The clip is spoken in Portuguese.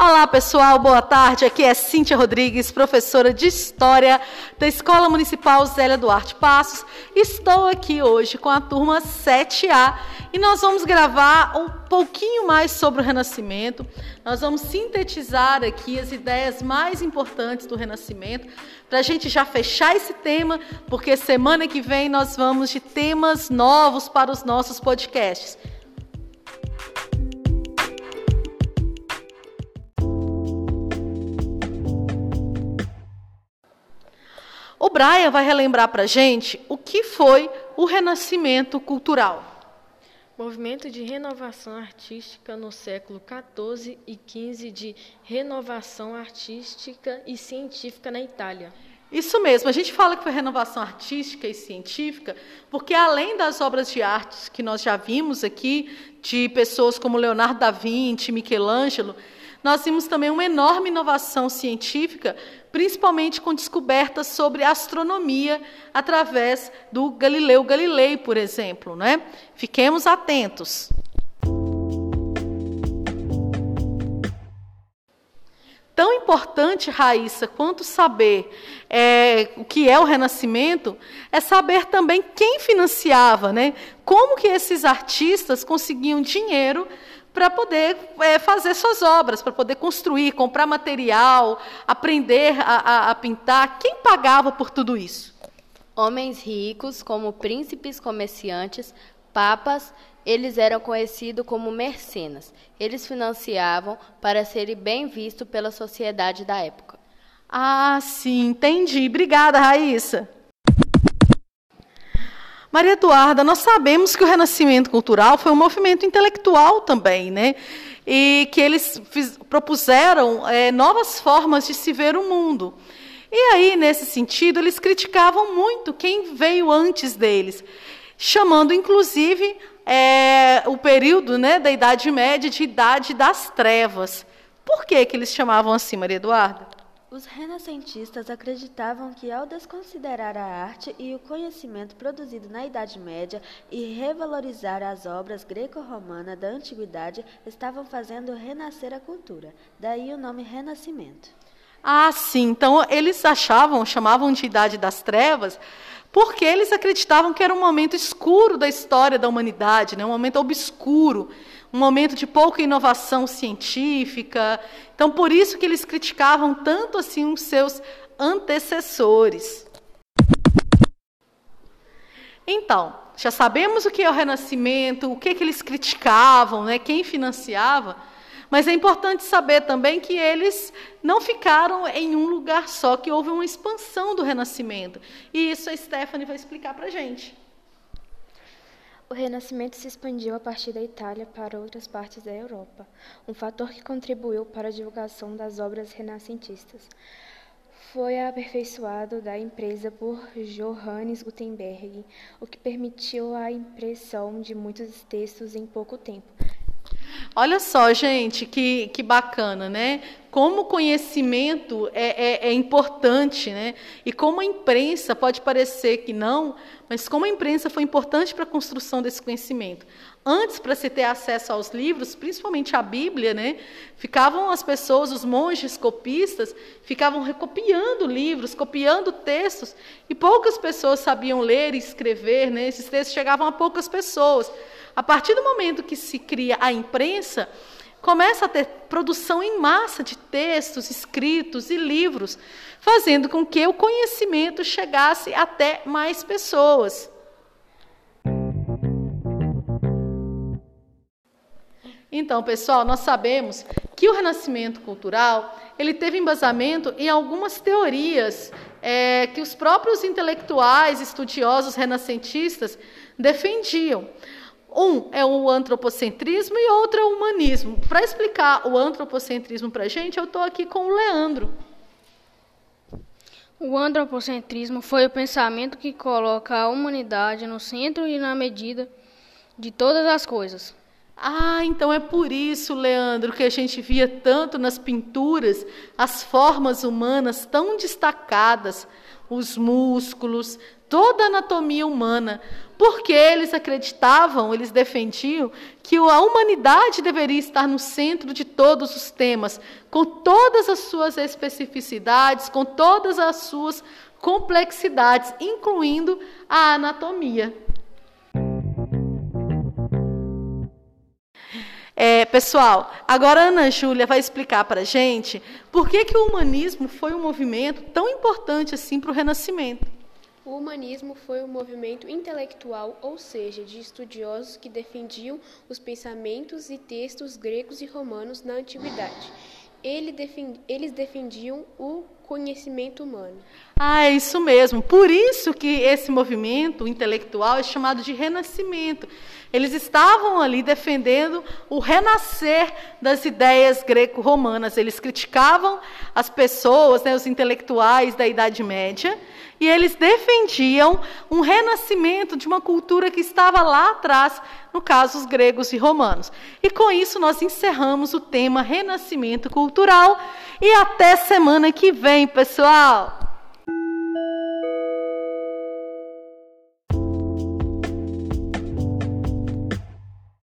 Olá, pessoal, boa tarde. Aqui é Cíntia Rodrigues, professora de História da Escola Municipal Zélia Duarte Passos. Estou aqui hoje com a turma 7A e nós vamos gravar um pouquinho mais sobre o Renascimento. Nós vamos sintetizar aqui as ideias mais importantes do Renascimento para a gente já fechar esse tema, porque semana que vem nós vamos de temas novos para os nossos podcasts. O Brian vai relembrar para a gente o que foi o renascimento cultural. Movimento de renovação artística no século XIV e XV de renovação artística e científica na Itália. Isso mesmo, a gente fala que foi renovação artística e científica, porque além das obras de arte que nós já vimos aqui, de pessoas como Leonardo da Vinci, Michelangelo, nós vimos também uma enorme inovação científica, principalmente com descobertas sobre astronomia através do Galileu Galilei, por exemplo. Né? Fiquemos atentos. Tão importante, Raíssa, quanto saber é, o que é o Renascimento, é saber também quem financiava, né? como que esses artistas conseguiam dinheiro para poder é, fazer suas obras, para poder construir, comprar material, aprender a, a, a pintar. Quem pagava por tudo isso? Homens ricos, como príncipes comerciantes, papas, eles eram conhecidos como mercenas. Eles financiavam para serem bem vistos pela sociedade da época. Ah, sim, entendi. Obrigada, Raíssa. Maria Eduarda, nós sabemos que o renascimento cultural foi um movimento intelectual também, né? E que eles fiz, propuseram é, novas formas de se ver o mundo. E aí, nesse sentido, eles criticavam muito quem veio antes deles, chamando, inclusive, é, o período né, da Idade Média de Idade das Trevas. Por que, que eles chamavam assim, Maria Eduarda? Os renascentistas acreditavam que, ao desconsiderar a arte e o conhecimento produzido na Idade Média e revalorizar as obras greco-romanas da antiguidade, estavam fazendo renascer a cultura. Daí o nome Renascimento. Ah, sim. Então eles achavam, chamavam de Idade das Trevas, porque eles acreditavam que era um momento escuro da história da humanidade, né? um momento obscuro um momento de pouca inovação científica. Então, por isso que eles criticavam tanto assim os seus antecessores. Então, já sabemos o que é o Renascimento, o que, que eles criticavam, né, quem financiava, mas é importante saber também que eles não ficaram em um lugar só, que houve uma expansão do Renascimento. E isso a Stephanie vai explicar para a gente. O Renascimento se expandiu a partir da Itália para outras partes da Europa, um fator que contribuiu para a divulgação das obras renascentistas. Foi aperfeiçoado da empresa por Johannes Gutenberg, o que permitiu a impressão de muitos textos em pouco tempo, Olha só, gente, que, que bacana, né? Como o conhecimento é, é, é, importante, né? E como a imprensa pode parecer que não, mas como a imprensa foi importante para a construção desse conhecimento. Antes, para se ter acesso aos livros, principalmente a Bíblia, né? Ficavam as pessoas, os monges copistas, ficavam recopiando livros, copiando textos, e poucas pessoas sabiam ler e escrever, né? Esses textos chegavam a poucas pessoas. A partir do momento que se cria a imprensa, começa a ter produção em massa de textos escritos e livros, fazendo com que o conhecimento chegasse até mais pessoas. Então, pessoal, nós sabemos que o renascimento cultural ele teve embasamento em algumas teorias é, que os próprios intelectuais, estudiosos renascentistas defendiam. Um é o antropocentrismo e outro é o humanismo. Para explicar o antropocentrismo para a gente, eu estou aqui com o Leandro. O antropocentrismo foi o pensamento que coloca a humanidade no centro e na medida de todas as coisas. Ah, então é por isso, Leandro, que a gente via tanto nas pinturas as formas humanas tão destacadas, os músculos, toda a anatomia humana, porque eles acreditavam, eles defendiam que a humanidade deveria estar no centro de todos os temas, com todas as suas especificidades, com todas as suas complexidades, incluindo a anatomia. É, pessoal, agora a Ana Júlia vai explicar para a gente por que, que o humanismo foi um movimento tão importante assim para o Renascimento. O humanismo foi um movimento intelectual, ou seja, de estudiosos que defendiam os pensamentos e textos gregos e romanos na antiguidade. Eles defendiam o conhecimento humano. Ah, é isso mesmo. Por isso que esse movimento intelectual é chamado de renascimento. Eles estavam ali defendendo o renascer das ideias greco-romanas. Eles criticavam as pessoas, né, os intelectuais da Idade Média, e eles defendiam um renascimento de uma cultura que estava lá atrás, no caso, os gregos e romanos. E com isso nós encerramos o tema renascimento cultural. E até semana que vem, pessoal!